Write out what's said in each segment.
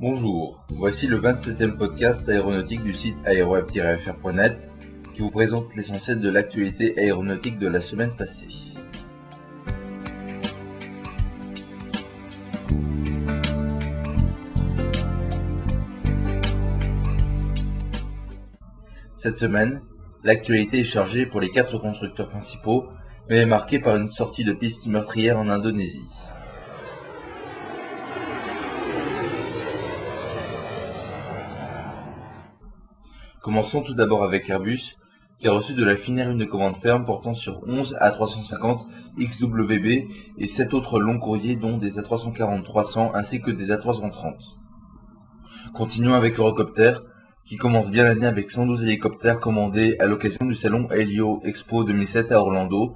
Bonjour, voici le 27e podcast aéronautique du site aéroweb-fr.net qui vous présente l'essentiel de l'actualité aéronautique de la semaine passée. Cette semaine, l'actualité est chargée pour les quatre constructeurs principaux, mais est marquée par une sortie de piste meurtrière en Indonésie. Commençons tout d'abord avec Airbus, qui a reçu de la Finnair une commande ferme portant sur 11 A350 XWB et 7 autres longs courriers dont des A340-300 ainsi que des A330. Continuons avec Eurocopter, qui commence bien l'année avec 112 hélicoptères commandés à l'occasion du salon Helio Expo 2007 à Orlando,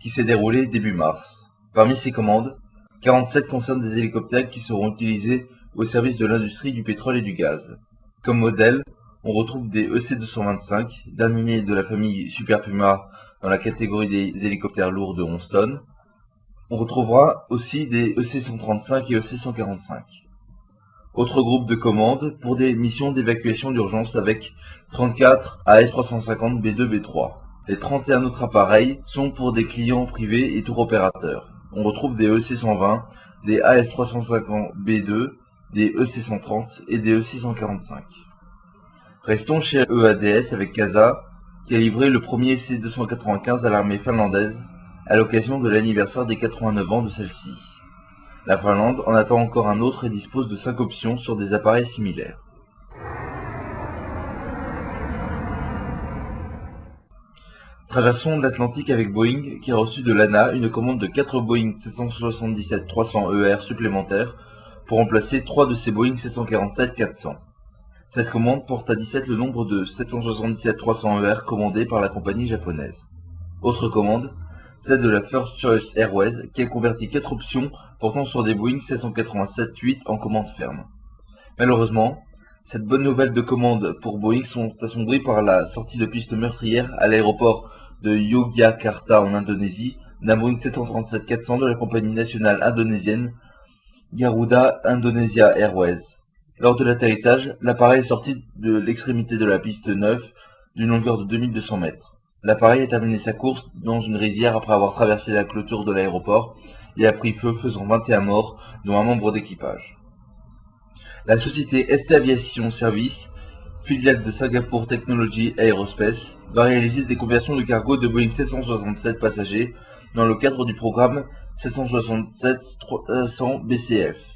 qui s'est déroulé début mars. Parmi ces commandes, 47 concernent des hélicoptères qui seront utilisés au service de l'industrie du pétrole et du gaz. Comme modèle, on retrouve des EC-225, dernier de la famille Super Puma dans la catégorie des hélicoptères lourds de 11 tonnes. On retrouvera aussi des EC-135 et EC-145. Autre groupe de commandes pour des missions d'évacuation d'urgence avec 34 AS-350 B2 B3. Les 31 autres appareils sont pour des clients privés et tour opérateurs. On retrouve des EC-120, des AS-350 B2, des EC-130 et des EC-145. Restons chez EADS avec CASA, qui a livré le premier C-295 à l'armée finlandaise à l'occasion de l'anniversaire des 89 ans de celle-ci. La Finlande en attend encore un autre et dispose de 5 options sur des appareils similaires. Traversons l'Atlantique avec Boeing qui a reçu de l'ANA une commande de 4 Boeing 777-300ER supplémentaires pour remplacer 3 de ces Boeing 747-400. Cette commande porte à 17 le nombre de 777-300ER commandés par la compagnie japonaise. Autre commande, celle de la First Choice Airways qui a converti 4 options portant sur des Boeing 787-8 en commande ferme. Malheureusement, cette bonne nouvelle de commande pour Boeing sont assombries par la sortie de piste meurtrière à l'aéroport de Yogyakarta en Indonésie d'un Boeing 737-400 de la compagnie nationale indonésienne Garuda Indonesia Airways. Lors de l'atterrissage, l'appareil est sorti de l'extrémité de la piste 9 d'une longueur de 2200 mètres. L'appareil a terminé sa course dans une rizière après avoir traversé la clôture de l'aéroport et a pris feu faisant 21 morts, dont un membre d'équipage. La société ST Aviation Service, filiale de Singapore Technology Aerospace, va réaliser des conversions de cargo de Boeing 767 passagers dans le cadre du programme 767-300 BCF.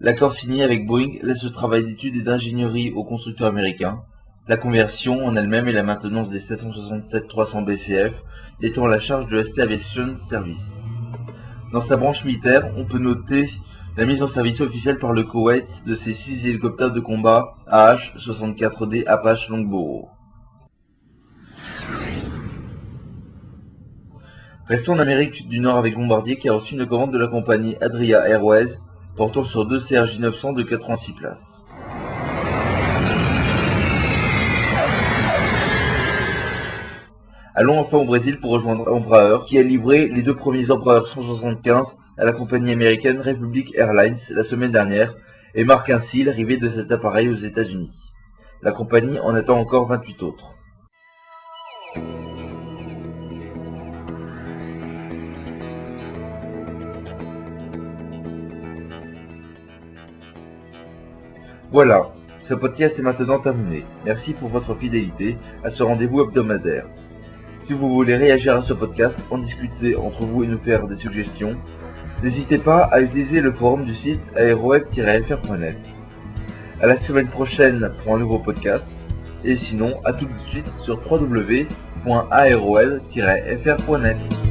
L'accord signé avec Boeing laisse le travail d'études et d'ingénierie aux constructeurs américains, la conversion en elle-même et la maintenance des 767-300 BCF étant à la charge de ST Aviation Service. Dans sa branche militaire, on peut noter la mise en service officielle par le Koweït de ses six hélicoptères de combat AH-64D Apache Longbow. Restons en Amérique du Nord avec Bombardier qui a reçu une commande de la compagnie Adria Airways portant sur deux CRJ 900 de 86 places. Allons enfin au Brésil pour rejoindre Embraer, qui a livré les deux premiers Embraer 175 à la compagnie américaine Republic Airlines la semaine dernière et marque ainsi l'arrivée de cet appareil aux États-Unis. La compagnie en attend encore 28 autres. Voilà, ce podcast est maintenant terminé. Merci pour votre fidélité à ce rendez-vous hebdomadaire. Si vous voulez réagir à ce podcast, en discuter entre vous et nous faire des suggestions, n'hésitez pas à utiliser le forum du site aeroweb-fr.net. À la semaine prochaine pour un nouveau podcast, et sinon à tout de suite sur www.aeroweb-fr.net.